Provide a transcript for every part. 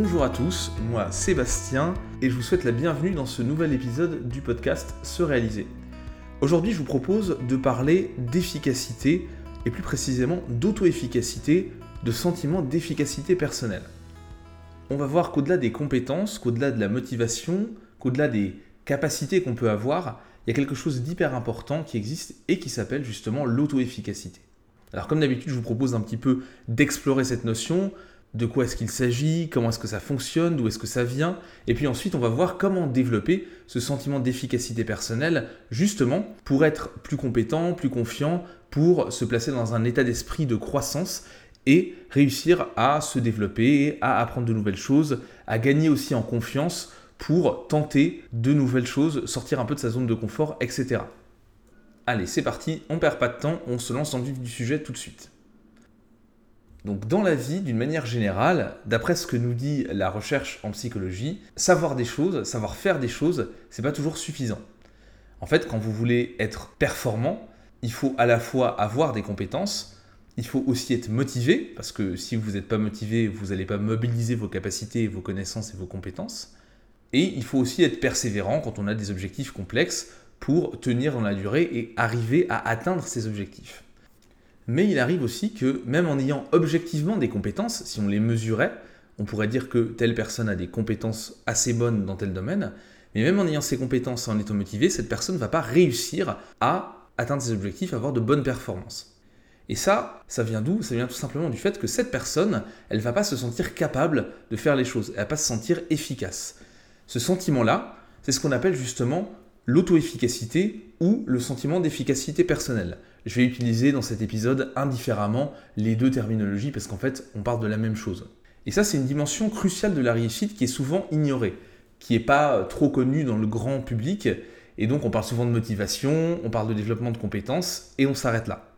Bonjour à tous, moi Sébastien et je vous souhaite la bienvenue dans ce nouvel épisode du podcast Se réaliser. Aujourd'hui je vous propose de parler d'efficacité et plus précisément d'auto-efficacité, de sentiment d'efficacité personnelle. On va voir qu'au-delà des compétences, qu'au-delà de la motivation, qu'au-delà des capacités qu'on peut avoir, il y a quelque chose d'hyper important qui existe et qui s'appelle justement l'auto-efficacité. Alors comme d'habitude, je vous propose un petit peu d'explorer cette notion, de quoi est-ce qu'il s'agit, comment est-ce que ça fonctionne, d'où est-ce que ça vient, et puis ensuite on va voir comment développer ce sentiment d'efficacité personnelle, justement pour être plus compétent, plus confiant, pour se placer dans un état d'esprit de croissance et réussir à se développer, à apprendre de nouvelles choses, à gagner aussi en confiance pour tenter de nouvelles choses, sortir un peu de sa zone de confort, etc. Allez, c'est parti, on perd pas de temps, on se lance le vif du sujet tout de suite. Donc dans la vie, d'une manière générale, d'après ce que nous dit la recherche en psychologie, savoir des choses, savoir faire des choses, c'est pas toujours suffisant. En fait, quand vous voulez être performant, il faut à la fois avoir des compétences, il faut aussi être motivé, parce que si vous n'êtes pas motivé, vous n'allez pas mobiliser vos capacités, vos connaissances et vos compétences. Et il faut aussi être persévérant quand on a des objectifs complexes pour tenir dans la durée et arriver à atteindre ces objectifs. Mais il arrive aussi que même en ayant objectivement des compétences, si on les mesurait, on pourrait dire que telle personne a des compétences assez bonnes dans tel domaine, mais même en ayant ces compétences et en étant motivé, cette personne ne va pas réussir à atteindre ses objectifs, à avoir de bonnes performances. Et ça, ça vient d'où? Ça vient tout simplement du fait que cette personne, elle ne va pas se sentir capable de faire les choses, elle ne va pas se sentir efficace. Ce sentiment-là, c'est ce qu'on appelle justement l'auto-efficacité ou le sentiment d'efficacité personnelle. Je vais utiliser dans cet épisode indifféremment les deux terminologies parce qu'en fait, on parle de la même chose. Et ça, c'est une dimension cruciale de la réussite qui est souvent ignorée, qui n'est pas trop connue dans le grand public. Et donc, on parle souvent de motivation, on parle de développement de compétences, et on s'arrête là.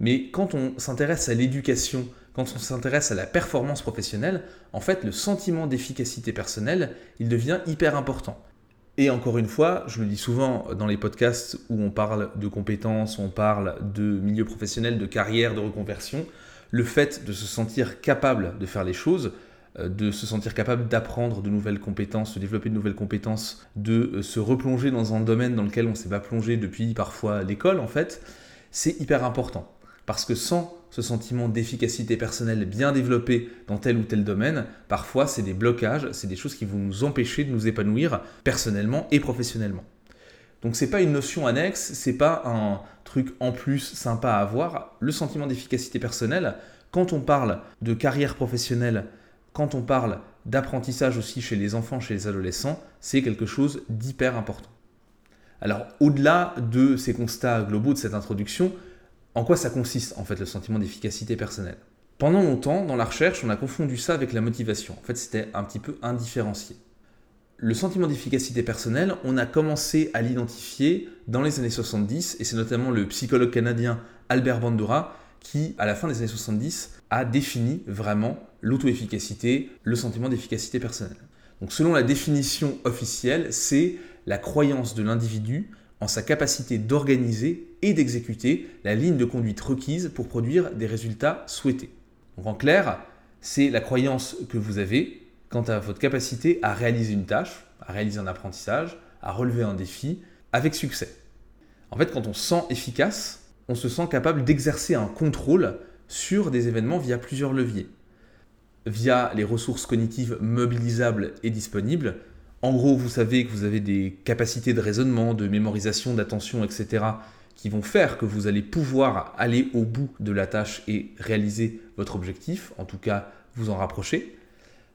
Mais quand on s'intéresse à l'éducation, quand on s'intéresse à la performance professionnelle, en fait, le sentiment d'efficacité personnelle, il devient hyper important. Et encore une fois, je le dis souvent dans les podcasts où on parle de compétences, on parle de milieu professionnel, de carrière, de reconversion, le fait de se sentir capable de faire les choses, euh, de se sentir capable d'apprendre de nouvelles compétences, de développer de nouvelles compétences, de euh, se replonger dans un domaine dans lequel on ne s'est pas plongé depuis parfois l'école en fait, c'est hyper important. Parce que sans ce sentiment d'efficacité personnelle bien développé dans tel ou tel domaine, parfois c'est des blocages, c'est des choses qui vont nous empêcher de nous épanouir personnellement et professionnellement. Donc c'est pas une notion annexe, c'est pas un truc en plus sympa à avoir. Le sentiment d'efficacité personnelle, quand on parle de carrière professionnelle, quand on parle d'apprentissage aussi chez les enfants, chez les adolescents, c'est quelque chose d'hyper important. Alors au-delà de ces constats globaux de cette introduction, en quoi ça consiste en fait le sentiment d'efficacité personnelle? Pendant longtemps, dans la recherche, on a confondu ça avec la motivation. En fait, c'était un petit peu indifférencié. Le sentiment d'efficacité personnelle, on a commencé à l'identifier dans les années 70, et c'est notamment le psychologue canadien Albert Bandura qui, à la fin des années 70, a défini vraiment l'auto-efficacité, le sentiment d'efficacité personnelle. Donc selon la définition officielle, c'est la croyance de l'individu en sa capacité d'organiser et d'exécuter la ligne de conduite requise pour produire des résultats souhaités. Donc en clair, c'est la croyance que vous avez quant à votre capacité à réaliser une tâche, à réaliser un apprentissage, à relever un défi avec succès. En fait, quand on se sent efficace, on se sent capable d'exercer un contrôle sur des événements via plusieurs leviers. Via les ressources cognitives mobilisables et disponibles, en gros, vous savez que vous avez des capacités de raisonnement, de mémorisation, d'attention, etc., qui vont faire que vous allez pouvoir aller au bout de la tâche et réaliser votre objectif, en tout cas vous en rapprocher.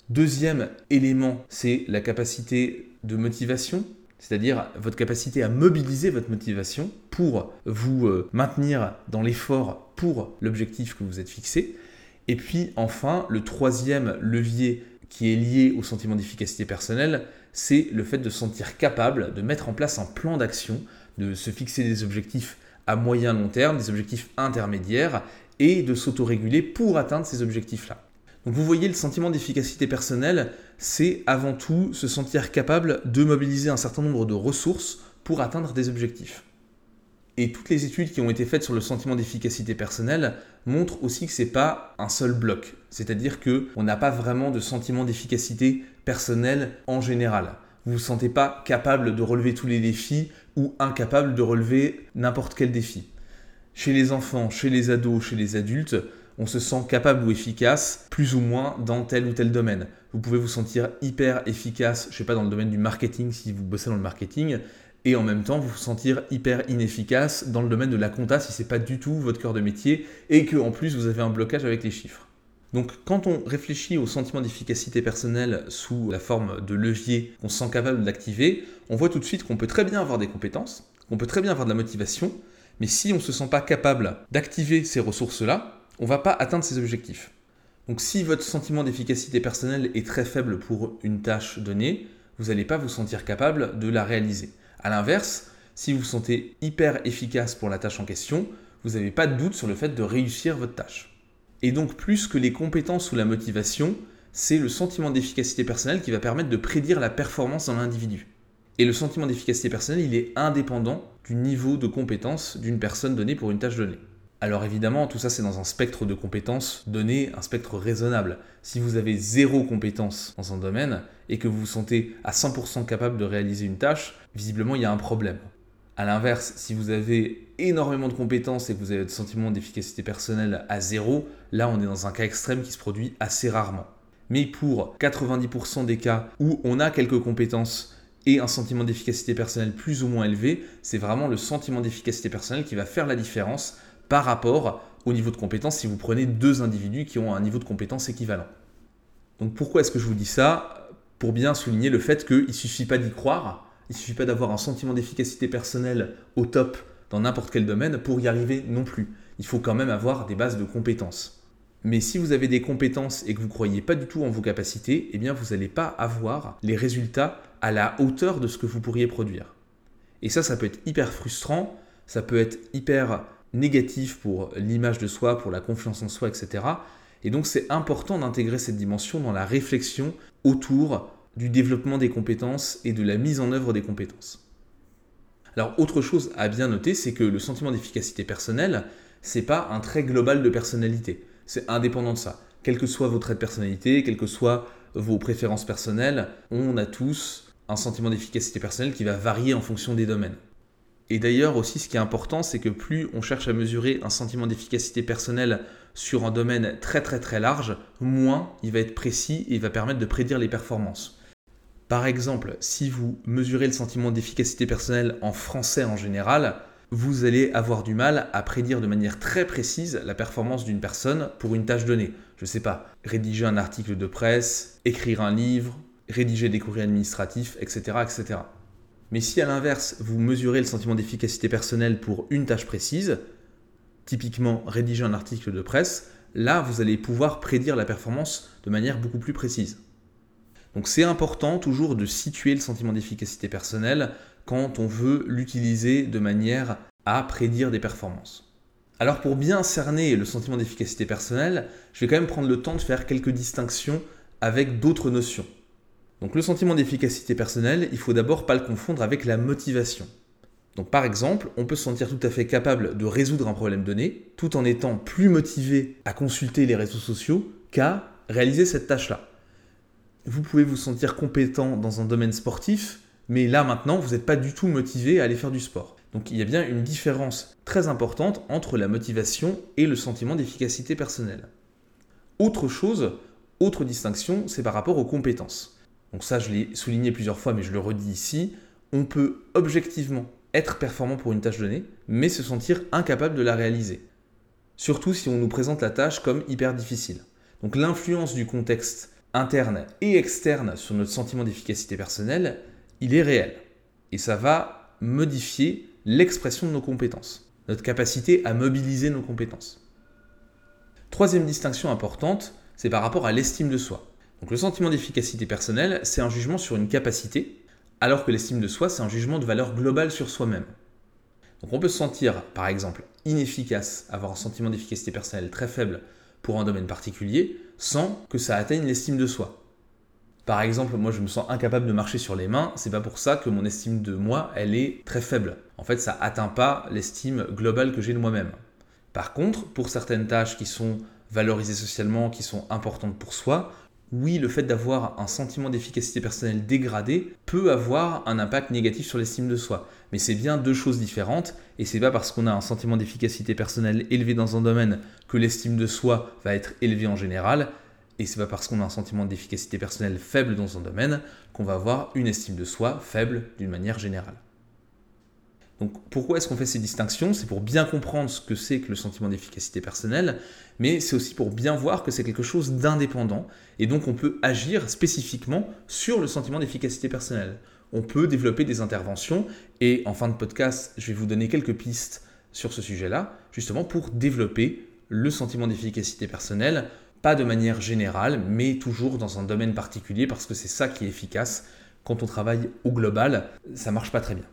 Deuxième élément, c'est la capacité de motivation, c'est-à-dire votre capacité à mobiliser votre motivation pour vous euh, maintenir dans l'effort pour l'objectif que vous êtes fixé. Et puis enfin, le troisième levier qui est lié au sentiment d'efficacité personnelle, c'est le fait de se sentir capable de mettre en place un plan d'action, de se fixer des objectifs à moyen long terme, des objectifs intermédiaires, et de s'autoréguler pour atteindre ces objectifs-là. Donc vous voyez, le sentiment d'efficacité personnelle, c'est avant tout se sentir capable de mobiliser un certain nombre de ressources pour atteindre des objectifs. Et toutes les études qui ont été faites sur le sentiment d'efficacité personnelle montrent aussi que c'est pas un seul bloc. C'est-à-dire que on n'a pas vraiment de sentiment d'efficacité personnelle en général. Vous vous sentez pas capable de relever tous les défis ou incapable de relever n'importe quel défi. Chez les enfants, chez les ados, chez les adultes, on se sent capable ou efficace plus ou moins dans tel ou tel domaine. Vous pouvez vous sentir hyper efficace, je sais pas, dans le domaine du marketing si vous bossez dans le marketing, et en même temps vous vous sentir hyper inefficace dans le domaine de la compta si c'est pas du tout votre cœur de métier et que en plus vous avez un blocage avec les chiffres. Donc quand on réfléchit au sentiment d'efficacité personnelle sous la forme de levier qu'on se sent capable d'activer, on voit tout de suite qu'on peut très bien avoir des compétences, qu'on peut très bien avoir de la motivation, mais si on ne se sent pas capable d'activer ces ressources-là, on ne va pas atteindre ses objectifs. Donc si votre sentiment d'efficacité personnelle est très faible pour une tâche donnée, vous n'allez pas vous sentir capable de la réaliser. A l'inverse, si vous vous sentez hyper efficace pour la tâche en question, vous n'avez pas de doute sur le fait de réussir votre tâche. Et donc plus que les compétences ou la motivation, c'est le sentiment d'efficacité personnelle qui va permettre de prédire la performance dans l'individu. Et le sentiment d'efficacité personnelle, il est indépendant du niveau de compétence d'une personne donnée pour une tâche donnée. Alors évidemment, tout ça c'est dans un spectre de compétences donné, un spectre raisonnable. Si vous avez zéro compétence dans un domaine et que vous vous sentez à 100% capable de réaliser une tâche, visiblement il y a un problème. A l'inverse, si vous avez énormément de compétences et que vous avez le sentiment d'efficacité personnelle à zéro, là on est dans un cas extrême qui se produit assez rarement. Mais pour 90% des cas où on a quelques compétences et un sentiment d'efficacité personnelle plus ou moins élevé, c'est vraiment le sentiment d'efficacité personnelle qui va faire la différence par rapport au niveau de compétence si vous prenez deux individus qui ont un niveau de compétence équivalent. Donc pourquoi est-ce que je vous dis ça? Pour bien souligner le fait qu'il ne suffit pas d'y croire, il ne suffit pas d'avoir un sentiment d'efficacité personnelle au top dans n'importe quel domaine pour y arriver non plus. Il faut quand même avoir des bases de compétences. Mais si vous avez des compétences et que vous ne croyez pas du tout en vos capacités, eh bien vous n'allez pas avoir les résultats à la hauteur de ce que vous pourriez produire. Et ça, ça peut être hyper frustrant, ça peut être hyper négatif pour l'image de soi, pour la confiance en soi, etc. Et donc c'est important d'intégrer cette dimension dans la réflexion autour du développement des compétences et de la mise en œuvre des compétences. Alors autre chose à bien noter, c'est que le sentiment d'efficacité personnelle, c'est pas un trait global de personnalité. C'est indépendant de ça. Quel que soit vos traits de personnalité, quelles que soient vos préférences personnelles, on a tous un sentiment d'efficacité personnelle qui va varier en fonction des domaines. Et d'ailleurs aussi ce qui est important, c'est que plus on cherche à mesurer un sentiment d'efficacité personnelle sur un domaine très très très large, moins il va être précis et il va permettre de prédire les performances. Par exemple, si vous mesurez le sentiment d'efficacité personnelle en français en général, vous allez avoir du mal à prédire de manière très précise la performance d'une personne pour une tâche donnée. Je ne sais pas, rédiger un article de presse, écrire un livre, rédiger des courriers administratifs, etc. etc. Mais si à l'inverse, vous mesurez le sentiment d'efficacité personnelle pour une tâche précise, typiquement rédiger un article de presse, là, vous allez pouvoir prédire la performance de manière beaucoup plus précise. Donc c'est important toujours de situer le sentiment d'efficacité personnelle quand on veut l'utiliser de manière à prédire des performances. Alors pour bien cerner le sentiment d'efficacité personnelle, je vais quand même prendre le temps de faire quelques distinctions avec d'autres notions. Donc le sentiment d'efficacité personnelle, il faut d'abord pas le confondre avec la motivation. Donc par exemple, on peut se sentir tout à fait capable de résoudre un problème donné tout en étant plus motivé à consulter les réseaux sociaux qu'à réaliser cette tâche-là. Vous pouvez vous sentir compétent dans un domaine sportif, mais là maintenant, vous n'êtes pas du tout motivé à aller faire du sport. Donc il y a bien une différence très importante entre la motivation et le sentiment d'efficacité personnelle. Autre chose, autre distinction, c'est par rapport aux compétences donc ça je l'ai souligné plusieurs fois mais je le redis ici, on peut objectivement être performant pour une tâche donnée, mais se sentir incapable de la réaliser. Surtout si on nous présente la tâche comme hyper difficile. Donc l'influence du contexte interne et externe sur notre sentiment d'efficacité personnelle, il est réel. Et ça va modifier l'expression de nos compétences, notre capacité à mobiliser nos compétences. Troisième distinction importante, c'est par rapport à l'estime de soi. Donc le sentiment d'efficacité personnelle, c'est un jugement sur une capacité, alors que l'estime de soi, c'est un jugement de valeur globale sur soi-même. Donc on peut se sentir, par exemple, inefficace, avoir un sentiment d'efficacité personnelle très faible pour un domaine particulier, sans que ça atteigne l'estime de soi. Par exemple, moi je me sens incapable de marcher sur les mains, c'est pas pour ça que mon estime de moi, elle est très faible. en fait, ça atteint pas l'estime globale que j'ai de moi-même. Par contre, pour certaines tâches qui sont valorisées socialement, qui sont importantes pour soi, oui, le fait d'avoir un sentiment d'efficacité personnelle dégradé peut avoir un impact négatif sur l'estime de soi. Mais c'est bien deux choses différentes, et c'est pas parce qu'on a un sentiment d'efficacité personnelle élevé dans un domaine que l'estime de soi va être élevée en général, et c'est pas parce qu'on a un sentiment d'efficacité personnelle faible dans un domaine qu'on va avoir une estime de soi faible d'une manière générale. Donc pourquoi est-ce qu'on fait ces distinctions? C'est pour bien comprendre ce que c'est que le sentiment d'efficacité personnelle, mais c'est aussi pour bien voir que c'est quelque chose d'indépendant, et donc on peut agir spécifiquement sur le sentiment d'efficacité personnelle. On peut développer des interventions, et en fin de podcast, je vais vous donner quelques pistes sur ce sujet-là, justement pour développer le sentiment d'efficacité personnelle, pas de manière générale, mais toujours dans un domaine particulier, parce que c'est ça qui est efficace. Quand on travaille au global, ça marche pas très bien.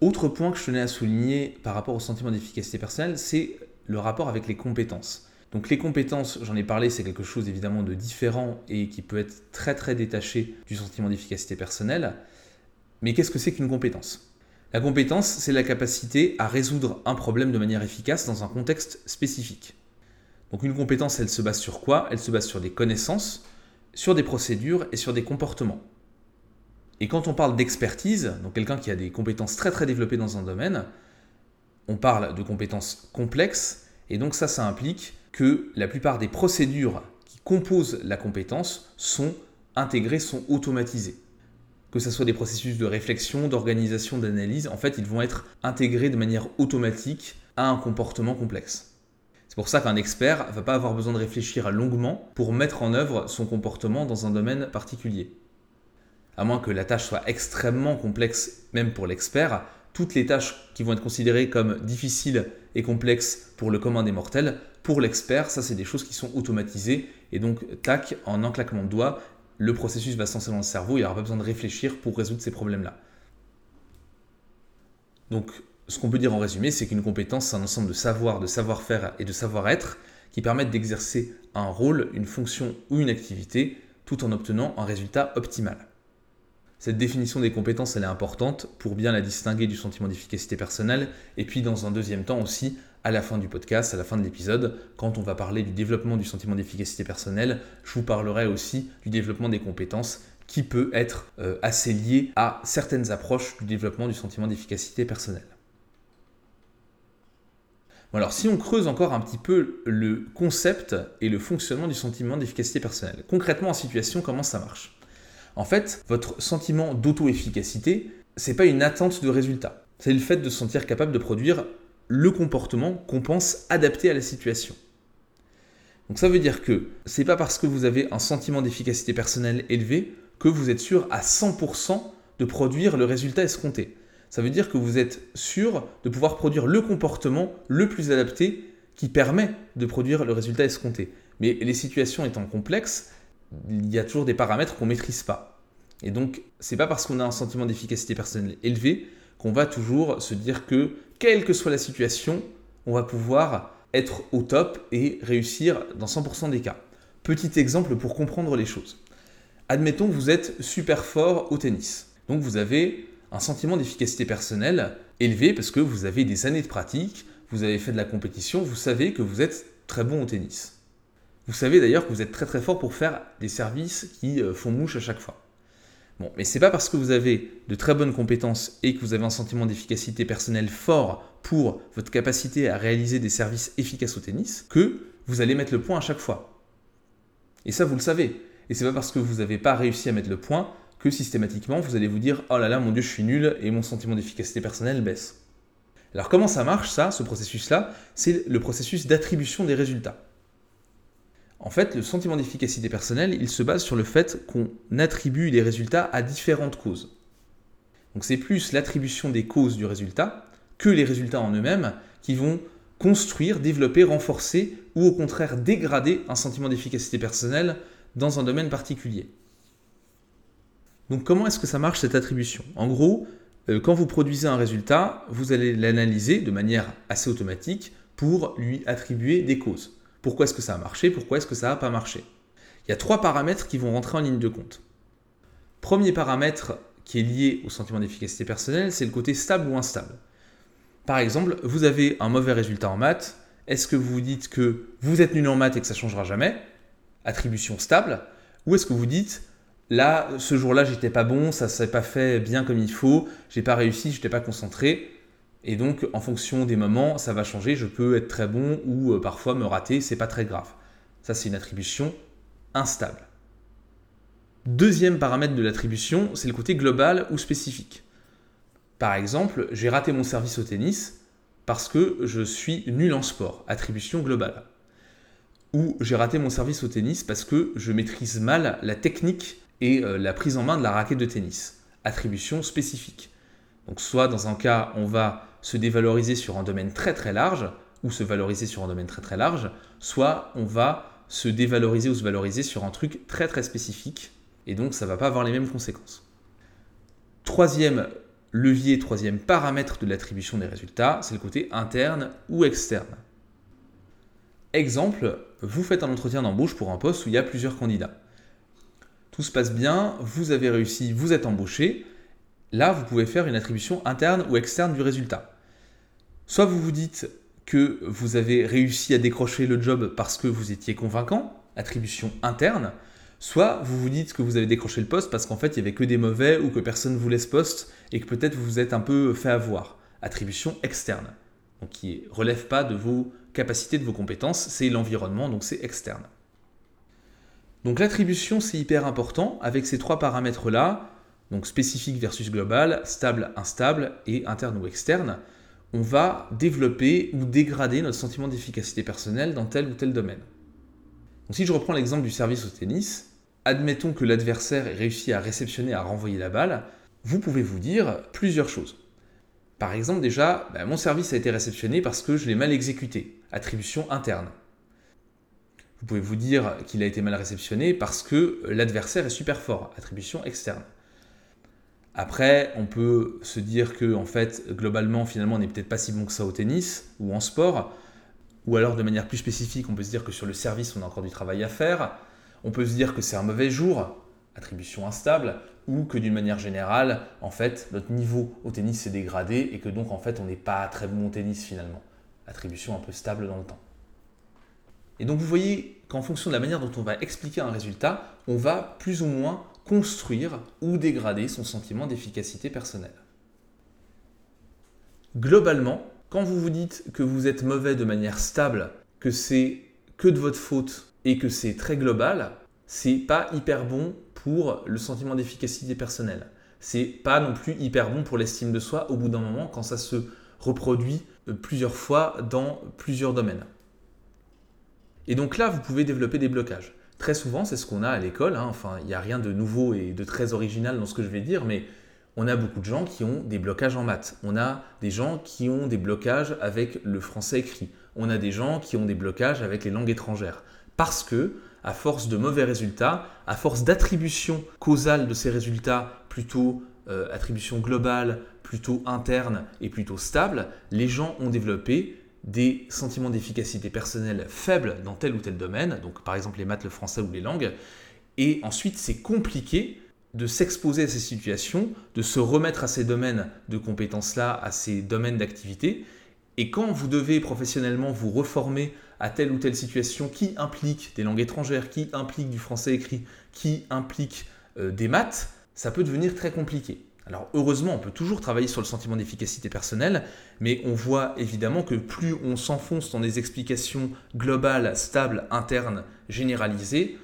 Autre point que je tenais à souligner par rapport au sentiment d'efficacité personnelle, c'est le rapport avec les compétences. Donc les compétences, j'en ai parlé, c'est quelque chose évidemment de différent et qui peut être très très détaché du sentiment d'efficacité personnelle. Mais qu'est-ce que c'est qu'une compétence? La compétence, c'est la capacité à résoudre un problème de manière efficace dans un contexte spécifique. Donc une compétence, elle se base sur quoi? Elle se base sur des connaissances, sur des procédures et sur des comportements. Et quand on parle d'expertise, donc quelqu'un qui a des compétences très très développées dans un domaine, on parle de compétences complexes, et donc ça, ça implique que la plupart des procédures qui composent la compétence sont intégrées, sont automatisées. Que ce soit des processus de réflexion, d'organisation, d'analyse, en fait, ils vont être intégrés de manière automatique à un comportement complexe. C'est pour ça qu'un expert ne va pas avoir besoin de réfléchir longuement pour mettre en œuvre son comportement dans un domaine particulier à moins que la tâche soit extrêmement complexe, même pour l'expert, toutes les tâches qui vont être considérées comme difficiles et complexes pour le commun des mortels, pour l'expert, ça c'est des choses qui sont automatisées, et donc, tac, en un claquement de doigts, le processus va se lancer dans le cerveau, il n'y aura pas besoin de réfléchir pour résoudre ces problèmes-là. Donc, ce qu'on peut dire en résumé, c'est qu'une compétence, c'est un ensemble de savoir, de savoir-faire et de savoir-être qui permettent d'exercer un rôle, une fonction ou une activité tout en obtenant un résultat optimal. Cette définition des compétences, elle est importante pour bien la distinguer du sentiment d'efficacité personnelle. Et puis, dans un deuxième temps aussi, à la fin du podcast, à la fin de l'épisode, quand on va parler du développement du sentiment d'efficacité personnelle, je vous parlerai aussi du développement des compétences qui peut être euh, assez lié à certaines approches du développement du sentiment d'efficacité personnelle. alors si on creuse encore un petit peu le concept et le fonctionnement du sentiment d'efficacité personnelle, concrètement en situation, comment ça marche? En fait, votre sentiment d'auto-efficacité, c'est pas une attente de résultat. C'est le fait de se sentir capable de produire le comportement qu'on pense adapté à la situation. Donc ça veut dire que c'est pas parce que vous avez un sentiment d'efficacité personnelle élevé que vous êtes sûr à 100% de produire le résultat escompté. Ça veut dire que vous êtes sûr de pouvoir produire le comportement le plus adapté qui permet de produire le résultat escompté. Mais les situations étant complexes, il y a toujours des paramètres qu'on ne maîtrise pas. Et donc, c'est pas parce qu'on a un sentiment d'efficacité personnelle élevé qu'on va toujours se dire que, quelle que soit la situation, on va pouvoir être au top et réussir dans 100% des cas. Petit exemple pour comprendre les choses. Admettons que vous êtes super fort au tennis. Donc vous avez un sentiment d'efficacité personnelle élevé parce que vous avez des années de pratique, vous avez fait de la compétition, vous savez que vous êtes très bon au tennis. Vous savez d'ailleurs que vous êtes très très fort pour faire des services qui euh, font mouche à chaque fois. Bon, mais c'est pas parce que vous avez de très bonnes compétences et que vous avez un sentiment d'efficacité personnelle fort pour votre capacité à réaliser des services efficaces au tennis que vous allez mettre le point à chaque fois. Et ça, vous le savez. Et c'est pas parce que vous n'avez pas réussi à mettre le point que systématiquement vous allez vous dire oh là là mon dieu je suis nul et mon sentiment d'efficacité personnelle baisse. Alors comment ça marche ça, ce processus-là? C'est le processus d'attribution des résultats. En fait, le sentiment d'efficacité personnelle, il se base sur le fait qu'on attribue les résultats à différentes causes. Donc c'est plus l'attribution des causes du résultat que les résultats en eux-mêmes qui vont construire, développer, renforcer ou au contraire dégrader un sentiment d'efficacité personnelle dans un domaine particulier. Donc comment est-ce que ça marche cette attribution? En gros, euh, quand vous produisez un résultat, vous allez l'analyser de manière assez automatique pour lui attribuer des causes. Pourquoi est-ce que ça a marché? Pourquoi est-ce que ça n'a pas marché? Il y a trois paramètres qui vont rentrer en ligne de compte. Premier paramètre qui est lié au sentiment d'efficacité personnelle, c'est le côté stable ou instable. Par exemple, vous avez un mauvais résultat en maths, est-ce que vous vous dites que vous êtes nul en maths et que ça changera jamais? Attribution stable. Ou est-ce que vous dites là, ce jour-là, j'étais pas bon, ça s'est pas fait bien comme il faut, j'ai pas réussi, j'étais pas concentré. Et donc, en fonction des moments, ça va changer. Je peux être très bon ou euh, parfois me rater, c'est pas très grave. Ça, c'est une attribution instable. Deuxième paramètre de l'attribution, c'est le côté global ou spécifique. Par exemple, j'ai raté mon service au tennis parce que je suis nul en sport, attribution globale. Ou j'ai raté mon service au tennis parce que je maîtrise mal la technique et euh, la prise en main de la raquette de tennis, attribution spécifique. Donc soit dans un cas, on va se dévaloriser sur un domaine très très large, ou se valoriser sur un domaine très très large, soit on va se dévaloriser ou se valoriser sur un truc très très spécifique, et donc ça ne va pas avoir les mêmes conséquences. Troisième levier, troisième paramètre de l'attribution des résultats, c'est le côté interne ou externe. Exemple, vous faites un entretien d'embauche pour un poste où il y a plusieurs candidats. Tout se passe bien, vous avez réussi, vous êtes embauché. Là, vous pouvez faire une attribution interne ou externe du résultat. Soit vous vous dites que vous avez réussi à décrocher le job parce que vous étiez convaincant, attribution interne, soit vous vous dites que vous avez décroché le poste parce qu'en fait il n'y avait que des mauvais ou que personne ne voulait ce poste et que peut-être vous vous êtes un peu fait avoir, attribution externe, donc qui ne relève pas de vos capacités, de vos compétences, c'est l'environnement, donc c'est externe. Donc l'attribution c'est hyper important avec ces trois paramètres là, donc spécifique versus global, stable, instable et interne ou externe on va développer ou dégrader notre sentiment d'efficacité personnelle dans tel ou tel domaine. Donc si je reprends l'exemple du service au tennis, admettons que l'adversaire ait réussi à réceptionner, à renvoyer la balle, vous pouvez vous dire plusieurs choses. Par exemple, déjà, bah, mon service a été réceptionné parce que je l'ai mal exécuté, attribution interne. Vous pouvez vous dire qu'il a été mal réceptionné parce que l'adversaire est super fort, attribution externe. Après, on peut se dire que, en fait, globalement, finalement, on n'est peut-être pas si bon que ça au tennis ou en sport. Ou alors, de manière plus spécifique, on peut se dire que sur le service, on a encore du travail à faire. On peut se dire que c'est un mauvais jour, attribution instable, ou que d'une manière générale, en fait, notre niveau au tennis s'est dégradé et que donc, en fait, on n'est pas très bon au tennis finalement. Attribution un peu stable dans le temps. Et donc, vous voyez qu'en fonction de la manière dont on va expliquer un résultat, on va plus ou moins construire ou dégrader son sentiment d'efficacité personnelle. Globalement, quand vous vous dites que vous êtes mauvais de manière stable, que c'est que de votre faute et que c'est très global, c'est pas hyper bon pour le sentiment d'efficacité personnelle. C'est pas non plus hyper bon pour l'estime de soi au bout d'un moment quand ça se reproduit euh, plusieurs fois dans plusieurs domaines. Et donc là, vous pouvez développer des blocages. Très souvent, c'est ce qu'on a à l'école. Hein. Enfin, il n'y a rien de nouveau et de très original dans ce que je vais dire, mais on a beaucoup de gens qui ont des blocages en maths. On a des gens qui ont des blocages avec le français écrit. On a des gens qui ont des blocages avec les langues étrangères. Parce que, à force de mauvais résultats, à force d'attribution causale de ces résultats, plutôt euh, attribution globale, plutôt interne et plutôt stable, les gens ont développé des sentiments d'efficacité personnelle faibles dans tel ou tel domaine, donc par exemple les maths, le français ou les langues, et ensuite c'est compliqué de s'exposer à ces situations, de se remettre à ces domaines de compétences-là, à ces domaines d'activité, et quand vous devez professionnellement vous reformer à telle ou telle situation qui implique des langues étrangères, qui implique du français écrit, qui implique euh, des maths, ça peut devenir très compliqué. Alors heureusement, on peut toujours travailler sur le sentiment d'efficacité personnelle, mais on voit évidemment que plus on s'enfonce dans des explications globales, stables, internes, généralisées,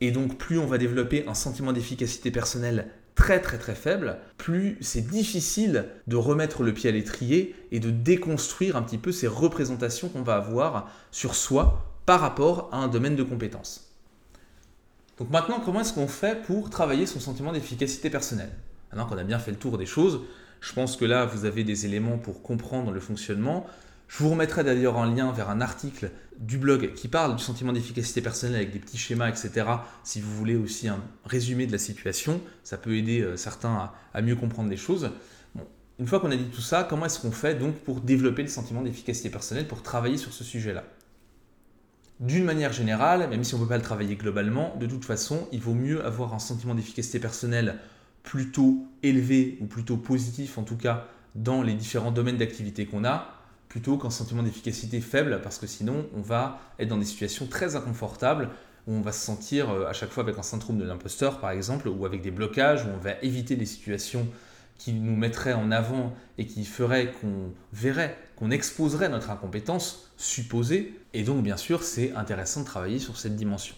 et donc plus on va développer un sentiment d'efficacité personnelle très très très faible, plus c'est difficile de remettre le pied à l'étrier et de déconstruire un petit peu ces représentations qu'on va avoir sur soi par rapport à un domaine de compétences. Donc maintenant, comment est-ce qu'on fait pour travailler son sentiment d'efficacité personnelle? Maintenant qu'on a bien fait le tour des choses, je pense que là, vous avez des éléments pour comprendre le fonctionnement. Je vous remettrai d'ailleurs un lien vers un article du blog qui parle du sentiment d'efficacité personnelle avec des petits schémas, etc. Si vous voulez aussi un résumé de la situation, ça peut aider euh, certains à, mieux comprendre les choses. une fois qu'on a dit tout ça, comment est-ce qu'on fait donc pour développer le sentiment d'efficacité personnelle, pour travailler sur ce sujet-là? D'une manière générale, même si on ne peut pas le travailler globalement, de toute façon, il vaut mieux avoir un sentiment d'efficacité personnelle plutôt élevé ou plutôt positif en tout cas dans les différents domaines d'activité qu'on a, plutôt qu'un sentiment d'efficacité faible, parce que sinon on va être dans des situations très inconfortables où on va se sentir euh, à chaque fois avec un syndrome de l'imposteur par exemple, ou avec des blocages, où on va éviter des situations qui nous mettraient en avant et qui feraient qu'on verrait, qu'on exposerait notre incompétence supposée. Et donc bien sûr c'est intéressant de travailler sur cette dimension.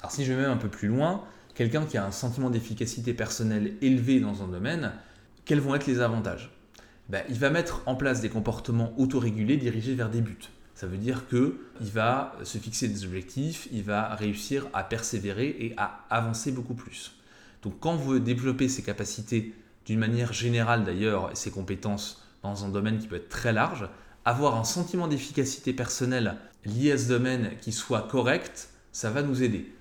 Alors si je vais même un peu plus loin, quelqu'un qui a un sentiment d'efficacité personnelle élevé dans un domaine, quels vont être les avantages? Ben, Il va mettre en place des comportements autorégulés dirigés vers des buts. Ça veut dire qu'il va se fixer des objectifs, il va réussir à persévérer et à avancer beaucoup plus. Donc quand vous développez ces capacités d'une manière générale d'ailleurs, ses compétences dans un domaine qui peut être très large, avoir un sentiment d'efficacité personnelle lié à ce domaine qui soit correct, ça va nous aider.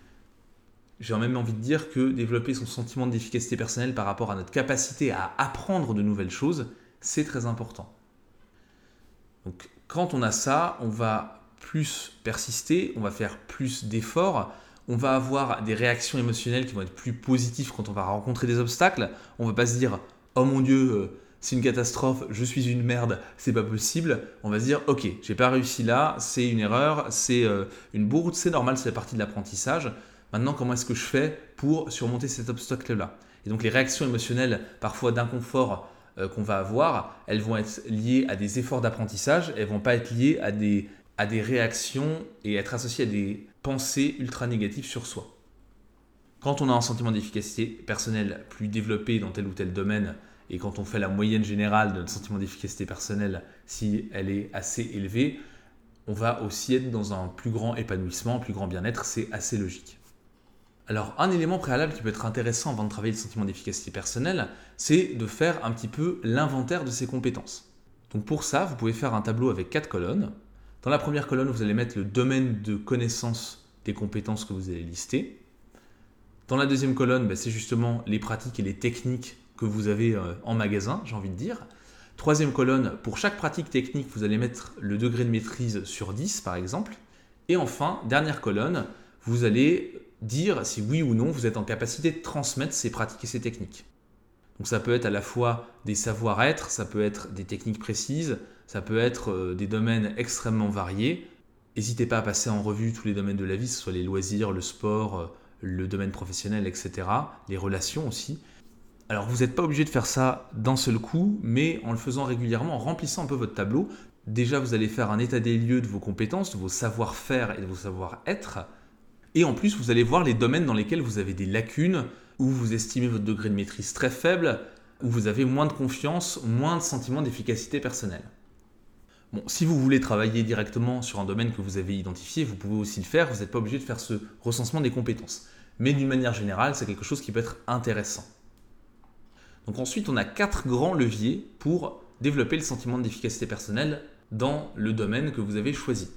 J'ai même envie de dire que développer son sentiment d'efficacité personnelle par rapport à notre capacité à apprendre de nouvelles choses, c'est très important. Donc quand on a ça, on va plus persister, on va faire plus d'efforts, on va avoir des réactions émotionnelles qui vont être plus positives quand on va rencontrer des obstacles. On va pas se dire oh mon dieu, euh, c'est une catastrophe, je suis une merde, c'est pas possible. On va se dire ok, j'ai pas réussi là, c'est une erreur, c'est euh, une bourde, c'est normal, c'est la partie de l'apprentissage. Maintenant, comment est-ce que je fais pour surmonter cet obstacle-là? Et donc les réactions émotionnelles, parfois d'inconfort euh, qu'on va avoir, elles vont être liées à des efforts d'apprentissage, elles vont pas être liées à des, à des réactions et être associées à des pensées ultra négatives sur soi. Quand on a un sentiment d'efficacité personnelle plus développé dans tel ou tel domaine, et quand on fait la moyenne générale de notre sentiment d'efficacité personnelle, si elle est assez élevée, on va aussi être dans un plus grand épanouissement, un plus grand bien-être, c'est assez logique. Alors, un élément préalable qui peut être intéressant avant de travailler le sentiment d'efficacité personnelle, c'est de faire un petit peu l'inventaire de ses compétences. Donc pour ça, vous pouvez faire un tableau avec quatre colonnes. Dans la première colonne, vous allez mettre le domaine de connaissance des compétences que vous allez lister. Dans la deuxième colonne, bah, c'est justement les pratiques et les techniques que vous avez euh, en magasin, j'ai envie de dire. Troisième colonne, pour chaque pratique technique, vous allez mettre le degré de maîtrise sur 10 par exemple. Et enfin, dernière colonne, vous allez dire si oui ou non vous êtes en capacité de transmettre ces pratiques et ces techniques. Donc ça peut être à la fois des savoir-être, ça peut être des techniques précises, ça peut être euh, des domaines extrêmement variés. N'hésitez pas à passer en revue tous les domaines de la vie, que ce soit les loisirs, le sport, euh, le domaine professionnel, etc. Les relations aussi. Alors vous n'êtes pas obligé de faire ça d'un seul coup, mais en le faisant régulièrement, en remplissant un peu votre tableau, déjà vous allez faire un état des lieux de vos compétences, de vos savoir-faire et de vos savoir-être. Et en plus, vous allez voir les domaines dans lesquels vous avez des lacunes, où vous estimez votre degré de maîtrise très faible, où vous avez moins de confiance, moins de sentiment d'efficacité personnelle. Bon, si vous voulez travailler directement sur un domaine que vous avez identifié, vous pouvez aussi le faire, vous n'êtes pas obligé de faire ce recensement des compétences. Mais d'une manière générale, c'est quelque chose qui peut être intéressant. Donc ensuite, on a quatre grands leviers pour développer le sentiment d'efficacité personnelle dans le domaine que vous avez choisi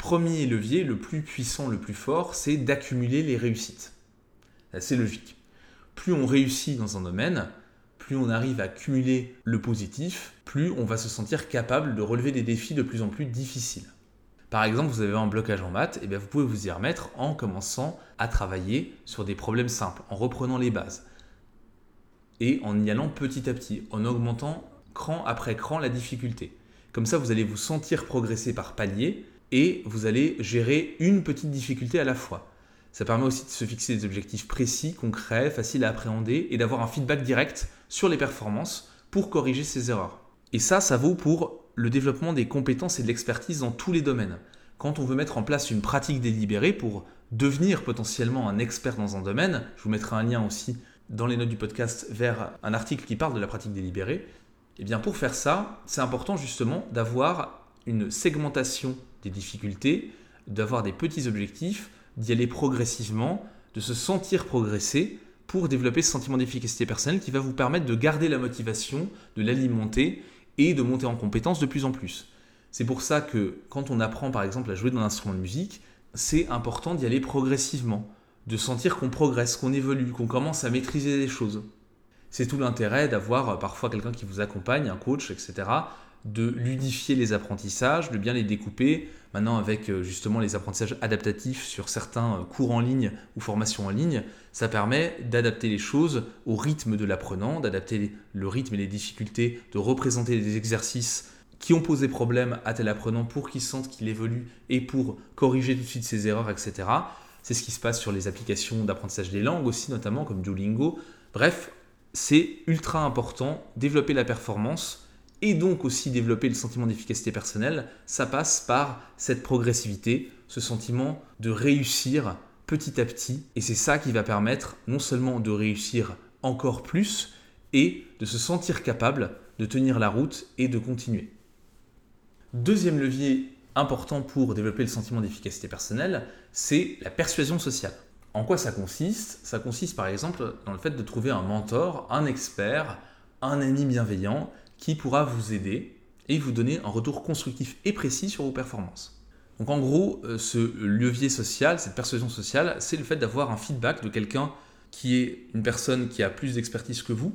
premier levier, le plus puissant, le plus fort, c'est d'accumuler les réussites. C'est logique. Plus on réussit dans un domaine, plus on arrive à cumuler le positif, plus on va se sentir capable de relever des défis de plus en plus difficiles. Par exemple, vous avez un blocage en maths, vous pouvez vous y remettre en commençant à travailler sur des problèmes simples, en reprenant les bases, et en y allant petit à petit, en augmentant cran après cran la difficulté. Comme ça, vous allez vous sentir progresser par palier, et vous allez gérer une petite difficulté à la fois. Ça permet aussi de se fixer des objectifs précis, concrets, faciles à appréhender et d'avoir un feedback direct sur les performances pour corriger ces erreurs. Et ça, ça vaut pour le développement des compétences et de l'expertise dans tous les domaines. Quand on veut mettre en place une pratique délibérée pour devenir potentiellement un expert dans un domaine, je vous mettrai un lien aussi dans les notes du podcast vers un article qui parle de la pratique délibérée. Et eh bien pour faire ça, c'est important justement d'avoir une segmentation des difficultés, d'avoir des petits objectifs, d'y aller progressivement, de se sentir progresser pour développer ce sentiment d'efficacité personnelle qui va vous permettre de garder la motivation, de l'alimenter et de monter en compétence de plus en plus. C'est pour ça que quand on apprend par exemple à jouer dans un instrument de musique, c'est important d'y aller progressivement, de sentir qu'on progresse, qu'on évolue, qu'on commence à maîtriser des choses. C'est tout l'intérêt d'avoir parfois quelqu'un qui vous accompagne, un coach, etc., de ludifier les apprentissages, de bien les découper. Maintenant, avec euh, justement les apprentissages adaptatifs sur certains euh, cours en ligne ou formations en ligne, ça permet d'adapter les choses au rythme de l'apprenant, d'adapter le rythme et les difficultés, de représenter des exercices qui ont posé problème à tel apprenant pour qu'il sente qu'il évolue et pour corriger tout de suite ses erreurs, etc. C'est ce qui se passe sur les applications d'apprentissage des langues aussi, notamment comme Duolingo. Bref, c'est ultra important, développer la performance et donc aussi développer le sentiment d'efficacité personnelle, ça passe par cette progressivité, ce sentiment de réussir petit à petit. Et c'est ça qui va permettre non seulement de réussir encore plus, et de se sentir capable de tenir la route et de continuer. Deuxième levier important pour développer le sentiment d'efficacité personnelle, c'est la persuasion sociale. En quoi ça consiste? Ça consiste par exemple dans le fait de trouver un mentor, un expert, un ami bienveillant qui pourra vous aider et vous donner un retour constructif et précis sur vos performances. Donc en gros, euh, ce levier social, cette persuasion sociale, c'est le fait d'avoir un feedback de quelqu'un qui est une personne qui a plus d'expertise que vous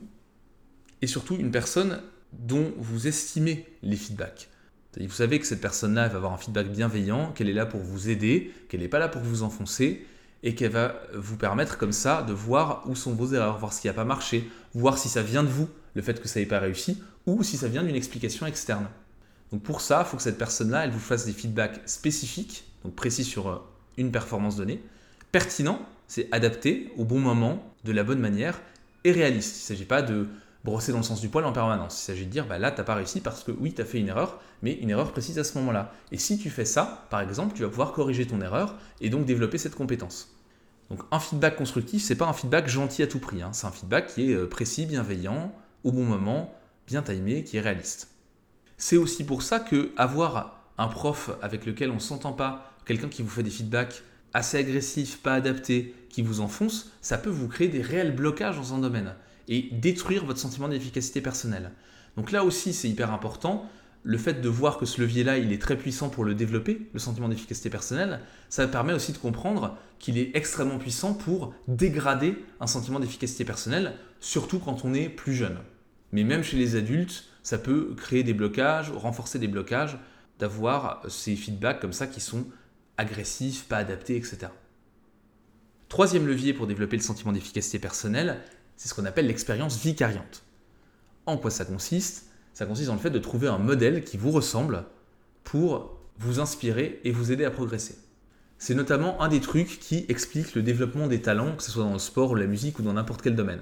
et surtout une personne dont vous estimez les feedbacks. Vous savez que cette personne-là va avoir un feedback bienveillant, qu'elle est là pour vous aider, qu'elle n'est pas là pour vous enfoncer, et qu'elle va vous permettre comme ça de voir où sont vos erreurs, voir ce qui n'a pas marché, voir si ça vient de vous, le fait que ça n'ait pas réussi, ou si ça vient d'une explication externe. Donc pour ça, il faut que cette personne-là, elle vous fasse des feedbacks spécifiques, donc précis sur euh, une performance donnée, pertinent, c'est adapté au bon moment, de la bonne manière, et réaliste. Il ne s'agit pas de brosser dans le sens du poil en permanence. Il s'agit de dire, bah là, tu n'as pas réussi parce que oui, tu as fait une erreur, mais une erreur précise à ce moment-là. Et si tu fais ça, par exemple, tu vas pouvoir corriger ton erreur et donc développer cette compétence. Donc un feedback constructif, c'est pas un feedback gentil à tout prix. Hein. C'est un feedback qui est euh, précis, bienveillant, au bon moment, bien timé, qui est réaliste. C'est aussi pour ça que avoir un prof avec lequel on ne s'entend pas, quelqu'un qui vous fait des feedbacks assez agressifs, pas adaptés, qui vous enfonce, ça peut vous créer des réels blocages dans un domaine et détruire votre sentiment d'efficacité personnelle. Donc là aussi, c'est hyper important. Le fait de voir que ce levier-là, il est très puissant pour le développer, le sentiment d'efficacité personnelle, ça permet aussi de comprendre qu'il est extrêmement puissant pour dégrader un sentiment d'efficacité personnelle, surtout quand on est plus jeune. Mais même chez les adultes, ça peut créer des blocages, renforcer des blocages, d'avoir ces feedbacks comme ça qui sont agressifs, pas adaptés, etc. Troisième levier pour développer le sentiment d'efficacité personnelle, c'est ce qu'on appelle l'expérience vicariante. En quoi ça consiste? Ça consiste dans le fait de trouver un modèle qui vous ressemble pour vous inspirer et vous aider à progresser. C'est notamment un des trucs qui explique le développement des talents, que ce soit dans le sport ou la musique ou dans n'importe quel domaine.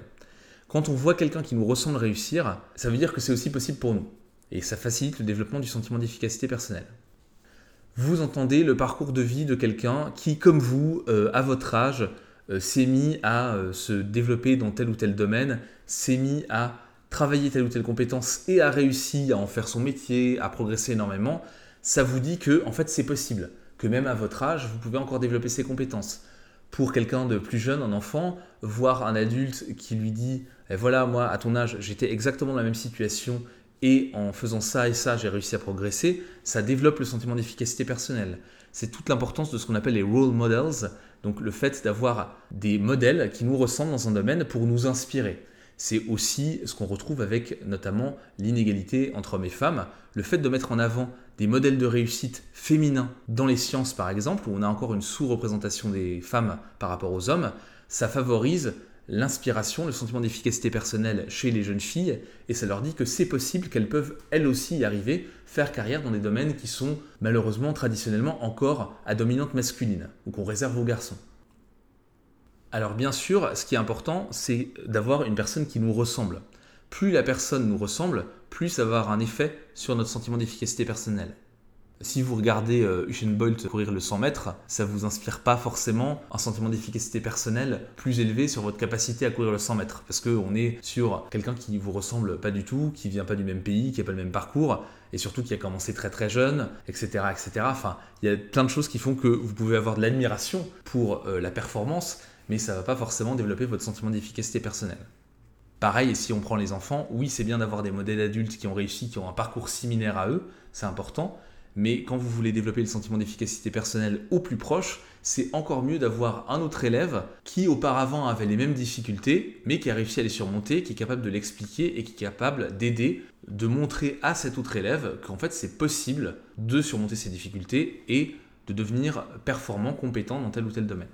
Quand on voit quelqu'un qui nous ressemble réussir, ça veut dire que c'est aussi possible pour nous. Et ça facilite le développement du sentiment d'efficacité personnelle. Vous entendez le parcours de vie de quelqu'un qui, comme vous, euh, à votre âge, euh, s'est mis à euh, se développer dans tel ou tel domaine, s'est mis à travailler telle ou telle compétence et a réussi à en faire son métier, à progresser énormément, ça vous dit que en fait c'est possible, que même à votre âge, vous pouvez encore développer ces compétences. Pour quelqu'un de plus jeune, un enfant, voir un adulte qui lui dit eh voilà, moi à ton âge, j'étais exactement dans la même situation et en faisant ça et ça, j'ai réussi à progresser, ça développe le sentiment d'efficacité personnelle. C'est toute l'importance de ce qu'on appelle les role models, donc le fait d'avoir des modèles qui nous ressemblent dans un domaine pour nous inspirer. C'est aussi ce qu'on retrouve avec notamment l'inégalité entre hommes et femmes. Le fait de mettre en avant des modèles de réussite féminins dans les sciences par exemple, où on a encore une sous-représentation des femmes par rapport aux hommes, ça favorise l'inspiration, le sentiment d'efficacité personnelle chez les jeunes filles, et ça leur dit que c'est possible qu'elles peuvent elles aussi y arriver, faire carrière dans des domaines qui sont malheureusement traditionnellement encore à dominante masculine, ou qu'on réserve aux garçons. Alors bien sûr, ce qui est important, c'est d'avoir une personne qui nous ressemble. Plus la personne nous ressemble, plus ça va avoir un effet sur notre sentiment d'efficacité personnelle. Si vous regardez euh, Usain Bolt courir le 100 mètres, ça vous inspire pas forcément un sentiment d'efficacité personnelle plus élevé sur votre capacité à courir le 100 mètres. Parce qu'on est sur quelqu'un qui vous ressemble pas du tout, qui vient pas du même pays, qui a pas le même parcours, et surtout qui a commencé très très jeune, etc. etc. Enfin, il y a plein de choses qui font que vous pouvez avoir de l'admiration pour euh, la performance, mais ça va pas forcément développer votre sentiment d'efficacité personnelle. Pareil, si on prend les enfants, oui, c'est bien d'avoir des modèles adultes qui ont réussi, qui ont un parcours similaire à eux, c'est important, Mais quand vous voulez développer le sentiment d'efficacité personnelle au plus proche, c'est encore mieux d'avoir un autre élève qui auparavant avait les mêmes difficultés, mais qui a réussi à les surmonter, qui est capable de l'expliquer et qui est capable d'aider, de montrer à cet autre élève qu'en fait c'est possible de surmonter ces difficultés et de devenir performant, compétent dans tel ou tel domaine.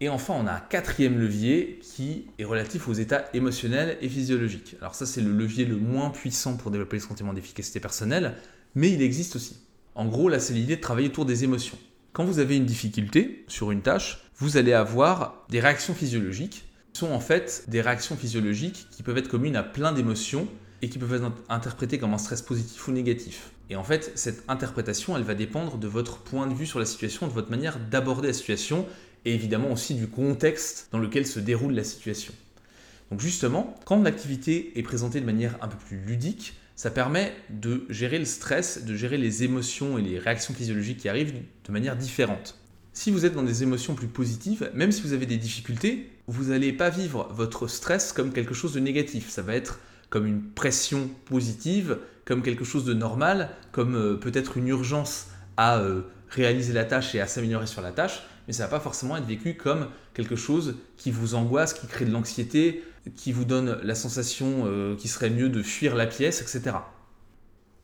Et enfin, on a un quatrième levier qui est relatif aux états émotionnels et physiologiques. Alors ça, c'est le levier le moins puissant pour développer le sentiment d'efficacité personnelle, mais il existe aussi. En gros, là, c'est l'idée de travailler autour des émotions. Quand vous avez une difficulté sur une tâche, vous allez avoir des réactions physiologiques, qui sont en fait des réactions physiologiques qui peuvent être communes à plein d'émotions et qui peuvent être interprétées comme un stress positif ou négatif. Et en fait, cette interprétation, elle va dépendre de votre point de vue sur la situation, de votre manière d'aborder la situation et évidemment aussi du contexte dans lequel se déroule la situation. Donc justement, quand l'activité est présentée de manière un peu plus ludique, ça permet de gérer le stress, de gérer les émotions et les réactions physiologiques qui arrivent de manière différente. Si vous êtes dans des émotions plus positives, même si vous avez des difficultés, vous n'allez pas vivre votre stress comme quelque chose de négatif. Ça va être comme une pression positive, comme quelque chose de normal, comme euh, peut-être une urgence à euh, réaliser la tâche et à s'améliorer sur la tâche, mais ça va pas forcément être vécu comme quelque chose qui vous angoisse, qui crée de l'anxiété, qui vous donne la sensation euh, qu'il serait mieux de fuir la pièce, etc.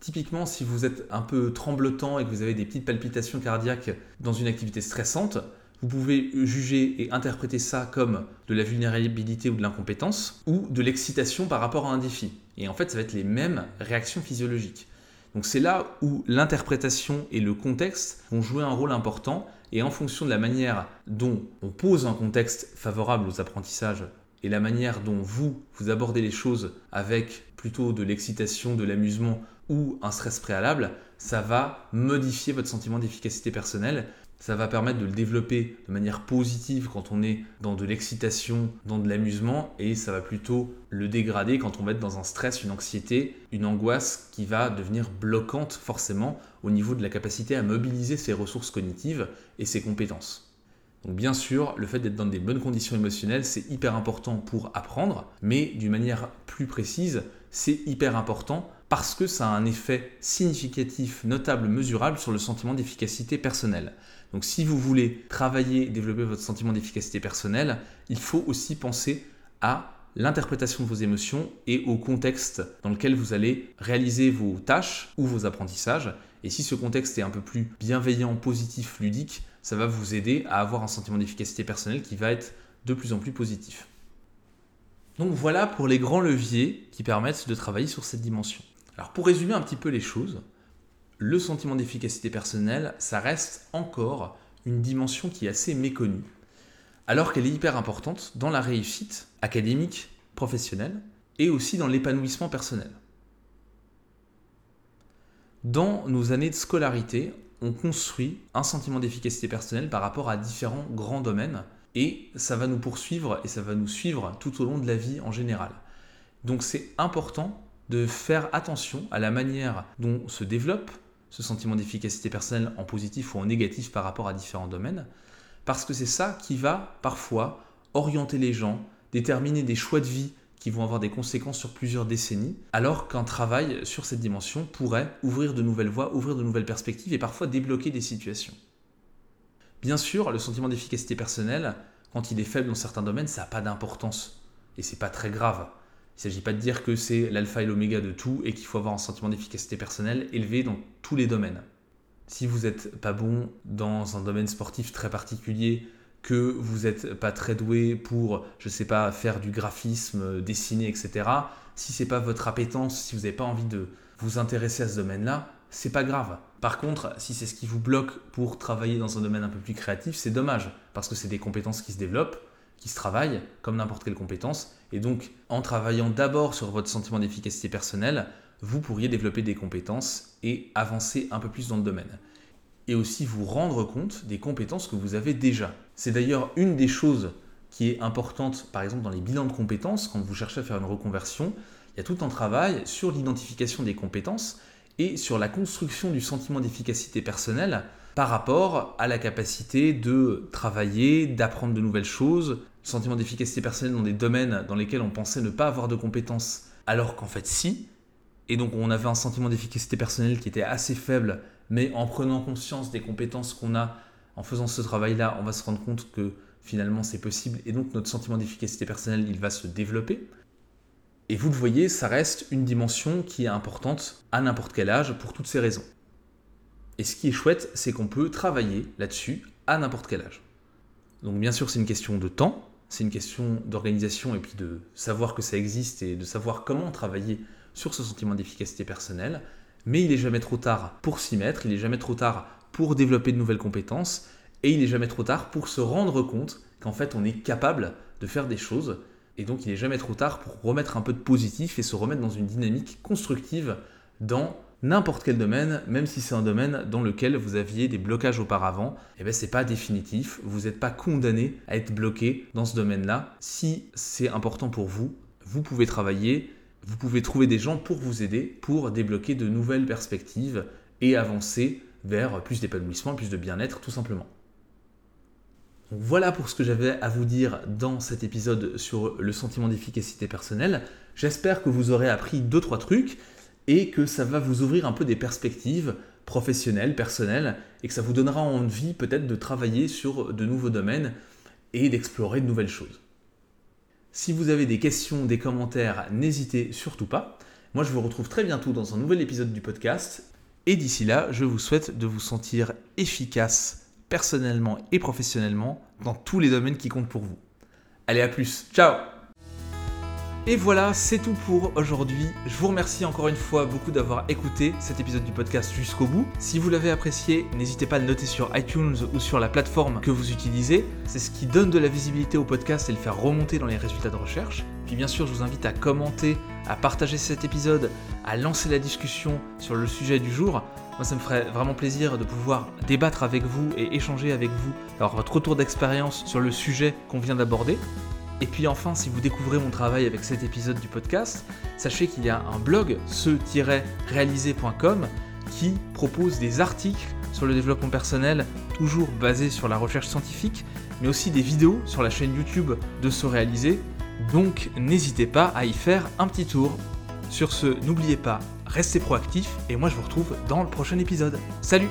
Typiquement, si vous êtes un peu tremblotant et que vous avez des petites palpitations cardiaques dans une activité stressante, vous pouvez juger et interpréter ça comme de la vulnérabilité ou de l'incompétence, ou de l'excitation par rapport à un défi. Et en fait, ça va être les mêmes réactions physiologiques. Donc c'est là où l'interprétation et le contexte vont jouer un rôle important et en fonction de la manière dont on pose un contexte favorable aux apprentissages et la manière dont vous, vous abordez les choses avec plutôt de l'excitation, de l'amusement ou un stress préalable, ça va modifier votre sentiment d'efficacité personnelle ça va permettre de le développer de manière positive quand on est dans de l'excitation, dans de l'amusement, et ça va plutôt le dégrader quand on va être dans un stress, une anxiété, une angoisse qui va devenir bloquante forcément au niveau de la capacité à mobiliser ses ressources cognitives et ses compétences. Donc bien sûr, le fait d'être dans des bonnes conditions émotionnelles, c'est hyper important pour apprendre, mais d'une manière plus précise, c'est hyper important parce que ça a un effet significatif, notable, mesurable sur le sentiment d'efficacité personnelle. Donc si vous voulez travailler, développer votre sentiment d'efficacité personnelle, il faut aussi penser à l'interprétation de vos émotions et au contexte dans lequel vous allez réaliser vos tâches ou vos apprentissages. Et si ce contexte est un peu plus bienveillant, positif, ludique, ça va vous aider à avoir un sentiment d'efficacité personnelle qui va être de plus en plus positif. Donc voilà pour les grands leviers qui permettent de travailler sur cette dimension. Alors pour résumer un petit peu les choses, le sentiment d'efficacité personnelle, ça reste encore une dimension qui est assez méconnue, alors qu'elle est hyper importante dans la réussite académique, professionnelle, et aussi dans l'épanouissement personnel. Dans nos années de scolarité, on construit un sentiment d'efficacité personnelle par rapport à différents grands domaines, et ça va nous poursuivre et ça va nous suivre tout au long de la vie en général. Donc c'est important de faire attention à la manière dont se développe ce sentiment d'efficacité personnelle en positif ou en négatif par rapport à différents domaines, parce que c'est ça qui va parfois orienter les gens, déterminer des choix de vie qui vont avoir des conséquences sur plusieurs décennies, alors qu'un travail sur cette dimension pourrait ouvrir de nouvelles voies, ouvrir de nouvelles perspectives et parfois débloquer des situations. Bien sûr, le sentiment d'efficacité personnelle, quand il est faible dans certains domaines, ça n'a pas d'importance et c'est pas très grave. Il ne s'agit pas de dire que c'est l'alpha et l'oméga de tout et qu'il faut avoir un sentiment d'efficacité personnelle élevé dans tous les domaines. Si vous n'êtes pas bon dans un domaine sportif très particulier, que vous n'êtes pas très doué pour, je ne sais pas, faire du graphisme, dessiner, etc. Si c'est pas votre appétence, si vous n'avez pas envie de vous intéresser à ce domaine-là, c'est pas grave. Par contre, si c'est ce qui vous bloque pour travailler dans un domaine un peu plus créatif, c'est dommage, parce que c'est des compétences qui se développent, qui se travaillent, comme n'importe quelle compétence, et donc, en travaillant d'abord sur votre sentiment d'efficacité personnelle, vous pourriez développer des compétences et avancer un peu plus dans le domaine. Et aussi vous rendre compte des compétences que vous avez déjà. C'est d'ailleurs une des choses qui est importante, par exemple, dans les bilans de compétences, quand vous cherchez à faire une reconversion, il y a tout un travail sur l'identification des compétences et sur la construction du sentiment d'efficacité personnelle par rapport à la capacité de travailler, d'apprendre de nouvelles choses, sentiment d'efficacité personnelle dans des domaines dans lesquels on pensait ne pas avoir de compétences, alors qu'en fait si. Et donc on avait un sentiment d'efficacité personnelle qui était assez faible mais en prenant conscience des compétences qu'on a, en faisant ce travail-là, on va se rendre compte que finalement c'est possible et donc notre sentiment d'efficacité personnelle, il va se développer. Et vous le voyez, ça reste une dimension qui est importante à n'importe quel âge pour toutes ces raisons. Et ce qui est chouette, c'est qu'on peut travailler là-dessus à n'importe quel âge. Donc bien sûr, c'est une question de temps, c'est une question d'organisation et puis de savoir que ça existe et de savoir comment travailler sur ce sentiment d'efficacité personnelle. Mais il n'est jamais trop tard pour s'y mettre, il n'est jamais trop tard pour développer de nouvelles compétences et il n'est jamais trop tard pour se rendre compte qu'en fait on est capable de faire des choses et donc il n'est jamais trop tard pour remettre un peu de positif et se remettre dans une dynamique constructive dans n'importe quel domaine, même si c'est un domaine dans lequel vous aviez des blocages auparavant, et eh bien c'est pas définitif, vous n'êtes pas condamné à être bloqué dans ce domaine-là. Si c'est important pour vous, vous pouvez travailler, vous pouvez trouver des gens pour vous aider, pour débloquer de nouvelles perspectives et avancer vers plus d'épanouissement, plus de bien-être tout simplement. voilà pour ce que j'avais à vous dire dans cet épisode sur le sentiment d'efficacité personnelle. J'espère que vous aurez appris 2-3 trucs et que ça va vous ouvrir un peu des perspectives professionnelles, personnelles, et que ça vous donnera envie peut-être de travailler sur de nouveaux domaines et d'explorer de nouvelles choses. Si vous avez des questions, des commentaires, n'hésitez surtout pas. Moi, je vous retrouve très bientôt dans un nouvel épisode du podcast. Et d'ici là, je vous souhaite de vous sentir efficace personnellement et professionnellement dans tous les domaines qui comptent pour vous. Allez, à plus. Ciao et voilà, c'est tout pour aujourd'hui. Je vous remercie encore une fois beaucoup d'avoir écouté cet épisode du podcast jusqu'au bout. Si vous l'avez apprécié, n'hésitez pas à le noter sur iTunes ou sur la plateforme que vous utilisez. C'est ce qui donne de la visibilité au podcast et le faire remonter dans les résultats de recherche. Puis bien sûr, je vous invite à commenter, à partager cet épisode, à lancer la discussion sur le sujet du jour. Moi, ça me ferait vraiment plaisir de pouvoir débattre avec vous et échanger avec vous, votre retour d'expérience sur le sujet qu'on vient d'aborder. Et puis enfin, si vous découvrez mon travail avec cet épisode du podcast, sachez qu'il y a un blog, ce-réalisé.com, qui propose des articles sur le développement personnel, toujours basés sur la recherche scientifique, mais aussi des vidéos sur la chaîne YouTube de Se Réaliser. Donc n'hésitez pas à y faire un petit tour. Sur ce, n'oubliez pas, restez proactifs et moi je vous retrouve dans le prochain épisode. Salut